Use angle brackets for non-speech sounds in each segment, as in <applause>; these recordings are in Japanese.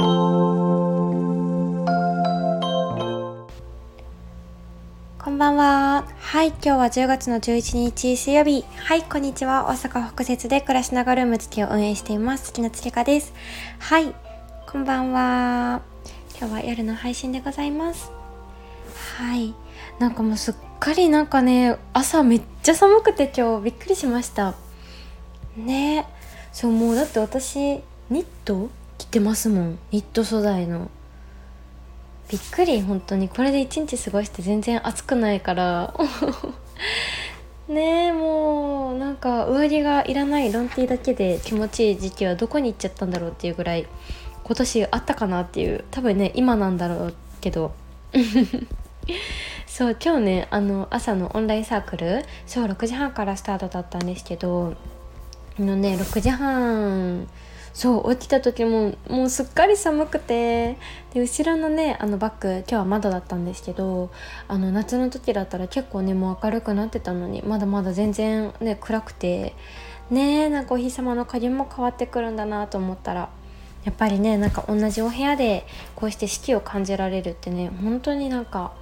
こんばんは。はい、今日は10月の11日水曜日。はい、こんにちは。大阪北節で暮らしながらルーム月を運営しています。月の月かです。はい、こんばんは。今日は夜の配信でございます。はい、なんかもうすっかりなんかね、朝めっちゃ寒くて今日びっくりしました。ねそうもうだって私ニット着てますもん。ニット素材の。びっくり本当に。これで一日過ごして全然暑くないから。<laughs> ねえもうなんか上着がいらない。ロンティーだけで気持ちいい時期はどこに行っちゃったんだろうっていうぐらい今年あったかなっていう。多分ね今なんだろうけど。<laughs> そう今日ねあの朝のオンラインサークルそう6時半からスタートだったんですけどのね6時半そう起きた時ももうすっかり寒くてで後ろのねあのバッグ今日は窓だったんですけどあの夏の時だったら結構ねもう明るくなってたのにまだまだ全然ね暗くてねなんかお日様の加減も変わってくるんだなと思ったらやっぱりねなんか同じお部屋でこうして四季を感じられるってね本当になんか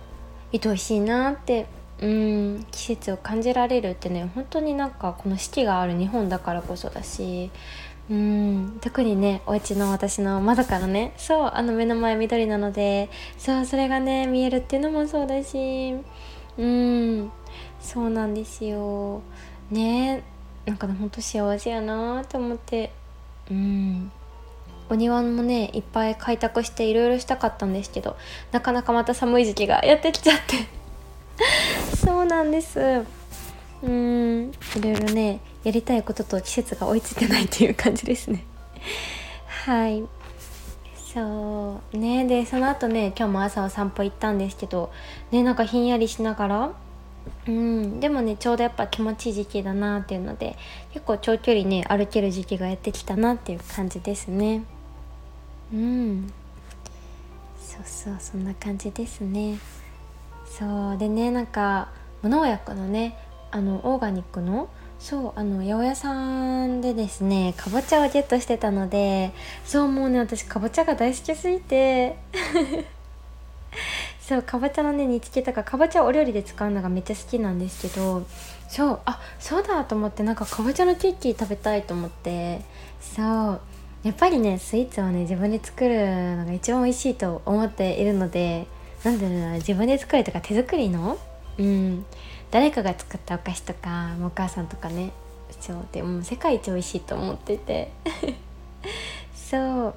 愛おしいなってうん季節を感じられるってね本当になんかこの四季がある日本だからこそだしうん。特にねお家の私の窓からねそうあの目の前緑なのでそうそれがね見えるっていうのもそうだしうん。そうなんですよ。ねなんかほんと幸せやなと思ってうん。お庭もねいっぱい開拓していろいろしたかったんですけどなかなかまた寒い時期がやってきちゃって。<laughs> そうなんです。うん。いろいろねやりたいことと季節が追いついてないっていう感じですね。<laughs> はい。そうね。でその後ね今日も朝お散歩行ったんですけどねなんかひんやりしながらうん。でもねちょうどやっぱ気持ちいい時期だなっていうので結構長距離ね歩ける時期がやってきたなっていう感じですね。うん。そうそうそんな感じですね。そう。でねなんか無農薬のねあのオーガニックのそうあの八百屋さんでですねかぼちゃをゲットしてたのでそうもうね私かぼちゃが大好きすぎて。<laughs> そうかぼちゃのね煮つけとかかぼちゃお料理で使うのがめっちゃ好きなんですけどそうあそうだと思ってなんかかぼちゃのケーキ食べたいと思って。そうやっぱりねスイーツはね自分で作るのが一番美味しいと思っているのでなんだろうな自分で作るとか手作りの？うん。誰かが作ったお菓子とかお母さんとかねそうでも世界一美味しいと思ってて。<laughs> そう。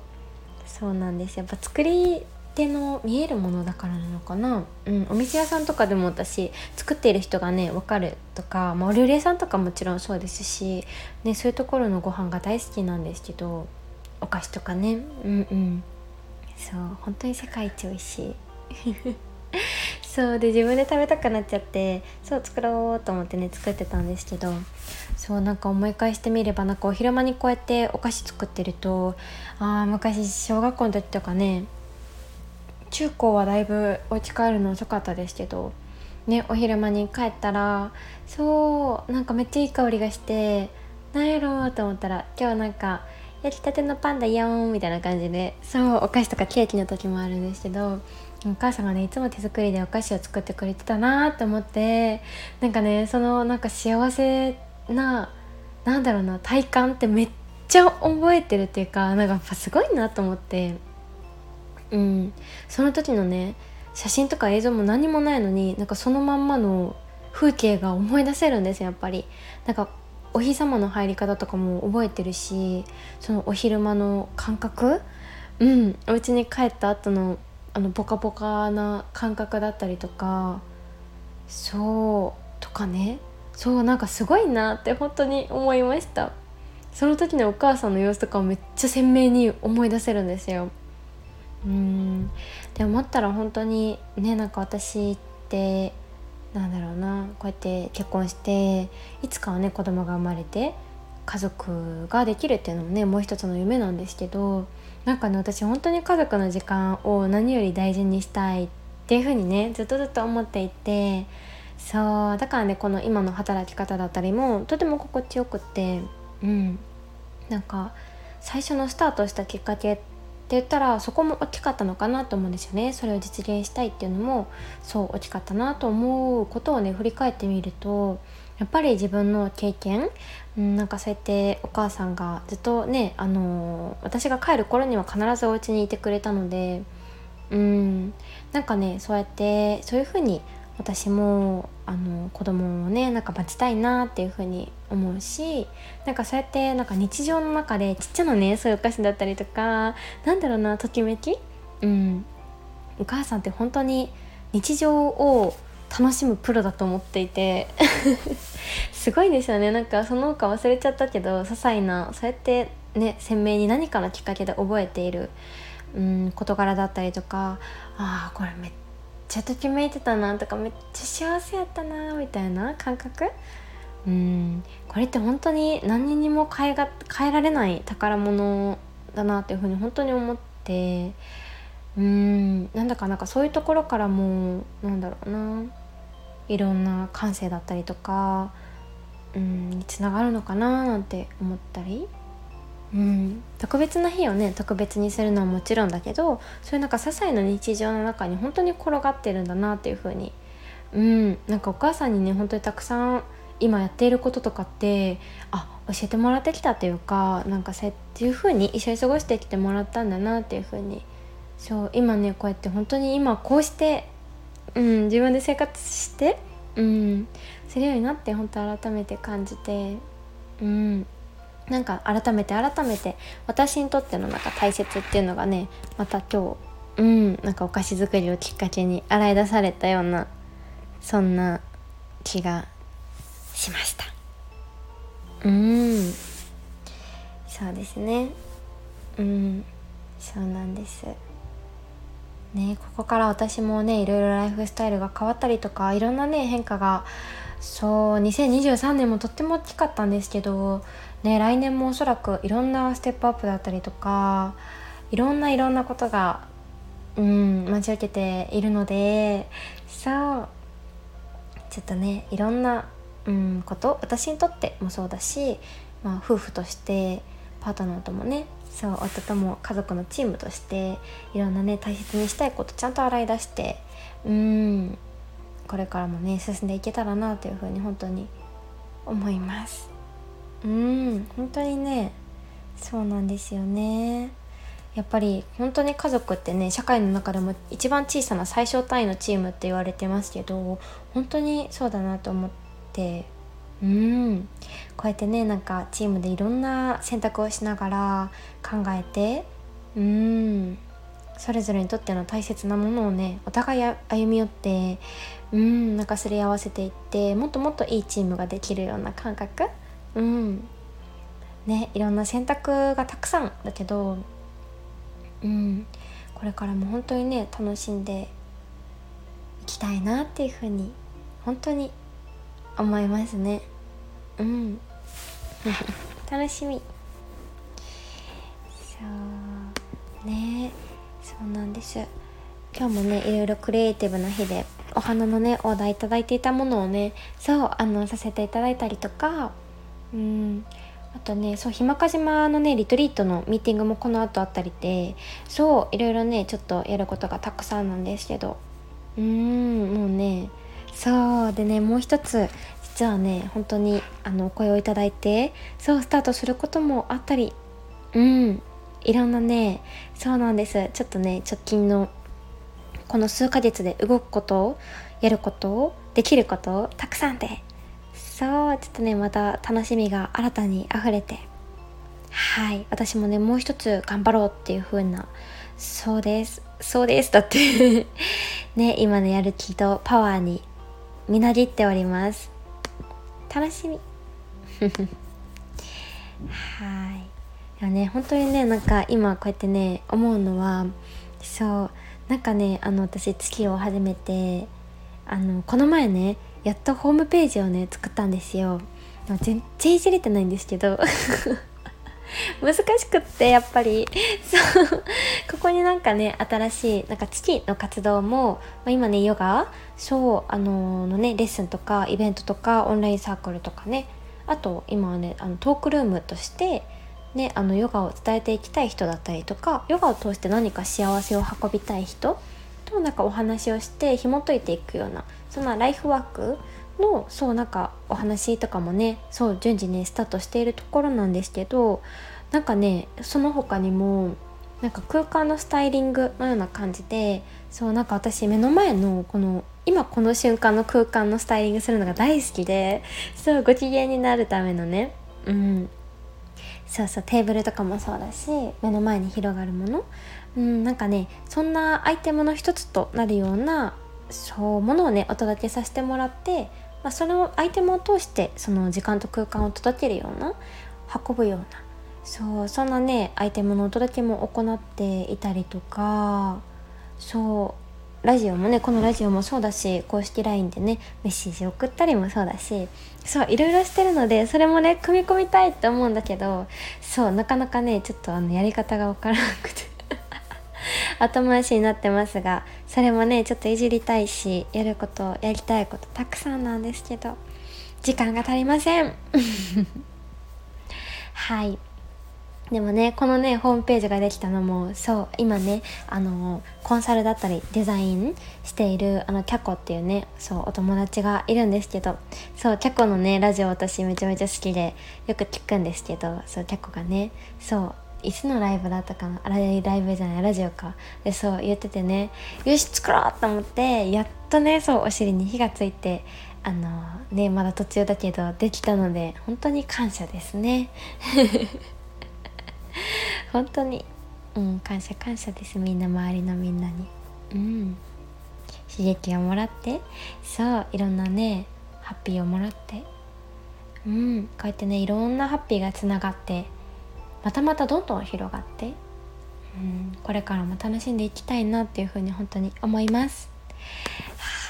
そうなんですやっぱ作り手の見えるものだからなのかな、うん、お店屋さんとかでも私作っている人がね分かるとか、まあ、お料理屋さんとかもちろんそうですし、ね、そういうところのご飯が大好きなんですけどお菓子とかね。うんうん。そう本当に世界一美味しい。<laughs> そうで自分で食べたくなっちゃってそう作ろうと思ってね作ってたんですけどそうなんか思い返してみればなんかお昼間にこうやってお菓子作ってるとあ昔小学校の時とかね中高はだいぶお家帰るの遅かったですけどねお昼間に帰ったらそうなんかめっちゃいい香りがしてなんやろうと思ったら今日なんか焼きたてのパンだよみたいな感じでそうお菓子とかケーキの時もあるんですけどお母さんがねいつも手作りでお菓子を作ってくれてたなと思ってなんかねそのなんか幸せななんだろうな体感ってめっちゃ覚えてるっていうかなんかやっぱすごいなと思ってうん。その時のね写真とか映像も何もないのになんかそのまんまの風景が思い出せるんですやっぱり。なんかお日様の入り方とかも覚えてるしそのお昼間の感覚？うんお家に帰った後のあのポカポカな感覚だったりとかそうとかね。そうなんかすごいなって本当に思いました。その時のお母さんの様子とかをめっちゃ鮮明に思い出せるんですよ。うん。で思ったら本当にねなんか私ってなんだろうなこうやって結婚していつかはね子供が生まれて家族ができるっていうのもねもう一つの夢なんですけどなんかね私本当に家族の時間を何より大事にしたいっていう風にねずっとずっと思っていてそうだからねこの今の働き方だったりもとても心地よくってうん。なんか最初のスタートしたきっかけって言ったらそこも大きかったのかなと思うんですよね。それを実現したいっていうのもそう大きかったなと思うことをね振り返ってみるとやっぱり自分の経験、うん、なんかそうやってお母さんがずっとね、あの、私が帰る頃には必ずお家にいてくれたのでうんなんかねそうやってそういう風に私もあの子供をねなんか待ちたいなっていう風に思うしなんかそうやってなんか日常の中でちっちゃなねそういうお菓子だったりとかなんだろうなときめき？うん。お母さんって本当に日常を楽しむプロだと思っていて <laughs> すごいですよね。なんかその他忘れちゃったけど些細なそうやってね鮮明に何かのきっかけで覚えているうん事柄だったりとかああこれめっちゃときめいてたなとかめっちゃ幸せやったなみたいな感覚？うん。これって本当に何にも変えが変えられない宝物だなっていうふうに本当に思って。うん。なんだかなんかそういうところからもなんだろうな。いろんな感性だったりとかうんにつながるのかななんて思ったり。うん、特別な日をね特別にするのはもちろんだけどそういうなんか些細な日常の中に本当に転がってるんだなっていう風に。うん。なんかお母さんにね本当にたくさん今やっていることとかってあ教えてもらってきたというかなんかそういう風に一緒に過ごしてきてもらったんだなっていう風に。そう今ねこうやって本当に今こうして、うん、自分で生活して、うん、するようになって本当改めて感じて、うん、なんか改めて改めて私にとってのなんか大切っていうのがねまた今日うんなんかお菓子作りをきっかけに洗い出されたようなそんな気がしました。うん。そうですね。うん。そうなんです。ねここから私もねいろいろライフスタイルが変わったりとかいろんなね変化がそう2023年もとっても大きかったんですけどね来年もおそらくいろんなステップアップだったりとかいろんないろんなことがうん待ち受けているのでそうちょっとねいろんな、うん、こと私にとってもそうだし、まあ、夫婦としてパートナーともねそう夫とも家族のチームとしていろんなね大切にしたいことちゃんと洗い出してうんこれからもね進んでいけたらなというふうに本当に思います。うん本当にねそうなんですよね。やっぱり本当に家族ってね社会の中でも一番小さな最小単位のチームって言われてますけど本当にそうだなと思ってうん。こうやってねなんかチームでいろんな選択をしながら考えてうん。それぞれにとっての大切なものをねお互い歩み寄ってうんなんかすり合わせていってもっともっといいチームができるような感覚？うん。ねいろんな選択がたくさんだけどうん。これからも本当にね楽しんでいきたいなっていうふうに本当に思いますね。うん。<laughs> 楽しみ。そう。ねそうなんです。今日もねいろいろクリエイティブな日でお花のねオーダーいただいていたものをねそうあのさせていただいたりとかうん。あとねそうひまか島のねリトリートのミーティングもこの後あったりでそういろいろねちょっとやることがたくさんなんですけど。うーんもうねそうでねもう一つ実はね本当にあのお声をいただいてそうスタートすることもあったりうんいろんなねそうなんです。ちょっとね直近のこの数ヶ月で動くことやることできることたくさんで。そうちょっとねまた楽しみが新たに溢れて。はい。私もねもう一つ頑張ろうっていう風なそうです。そうです。だって。<laughs> ね今のやる気とパワーにみなぎっております。楽しみ。<laughs> はい。いやね本当にねなんか今こうやってね思うのはそう。なんかねあの私月を始めてあのこの前ねやっとホームページをね作ったんですよ。全然いじれてないんですけど。<laughs> 難しくってやっぱり。<laughs> そう。ここになんかね新しいなんか月の活動も、まあ、今ねヨガそうあのー、のねレッスンとかイベントとかオンラインサークルとかね。あと今はねあのトークルームとしてね、あのヨガを伝えていきたい人だったりとかヨガを通して何か幸せを運びたい人となんかお話をして紐解いていくようなそんなライフワークのそうなんかお話とかもねそう順次ねスタートしているところなんですけどなんかねその他にもなんか空間のスタイリングのような感じでそうなんか私目の前のこの今この瞬間の空間のスタイリングするのが大好きでそうご機嫌になるためのねうん。そうそうテーブルとかもそうだし目の前に広がるもの。うんなんかねそんなアイテムの一つとなるようなそうものをねお届けさせてもらって、まあ、そのアイテムを通してその時間と空間を届けるような運ぶようなそうそんなねアイテムのお届けも行っていたりとかそうラジオもねこのラジオもそうだし公式 LINE でねメッセージ送ったりもそうだしそういろいろしてるのでそれもね組み込みたいって思うんだけどそうなかなかねちょっとあのやり方がわからなくて。<laughs> 後回しになってますがそれもねちょっといじりたいしやることやりたいことたくさんなんですけど時間が足りません。<laughs> はい。でもねこのねホームページができたのもそう今ねあのコンサルだったりデザインしているあのキャコっていうねそうお友達がいるんですけどそうキャコのねラジオ私めちゃめちゃ好きでよく聞くんですけどそうキャコがねそういつのライブだったかなあれライブじゃないラジオか。でそう言っててねよし作ろうと思ってやっとねそうお尻に火がついてあのねまだ途中だけどできたので本当に感謝ですね。<laughs> 本当に。うん感謝感謝です。みんな周りのみんなに。うん。刺激をもらって。そういろんなねハッピーをもらって。うんこうやってねいろんなハッピーがつながって。またまたどんどん広がって。うんこれからも楽しんでいきたいなっていうふうに本当に思います。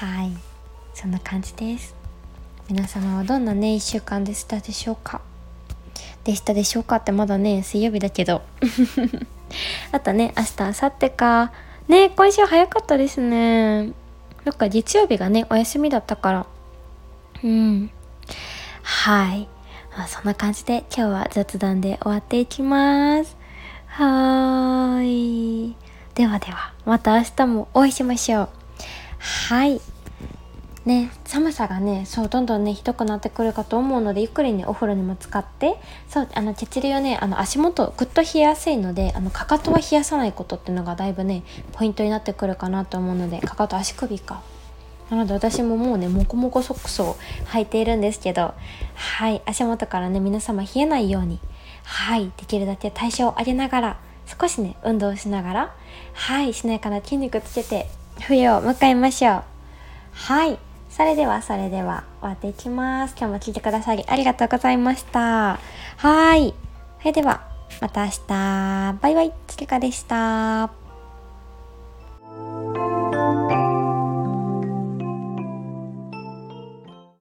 はい。そんな感じです。皆様はどんなね1週間でしたでしょうか？でしたでしょうかってまだね水曜日だけど。<laughs> あとね明日明後日か。ね今週早かったですね。なんか月曜日がねお休みだったから。うん。はい。あそんな感じで今日は雑談で終わっていきます。はーい。ではではまた明日もお会いしましょう。はい。ね寒さがねそうどんどんねひどくなってくるかと思うのでゆっくりねお風呂にも使ってそうあの血流をねあの足元ぐっと冷えやすいのであのかかとは冷やさないことっていうのがだいぶねポイントになってくるかなと思うのでかかと足首か。なので私ももうねモコモコソックスを履いているんですけどはい足元からね皆様冷えないようにはいできるだけ代謝を上げながら少しね運動しながらはいしなやかな筋肉つけて冬を迎えましょう。はい。それではそれでは終わっていきます。今日も聞いてくださりありがとうございました。はい。それではまた明日。バイバイ。つけかでした。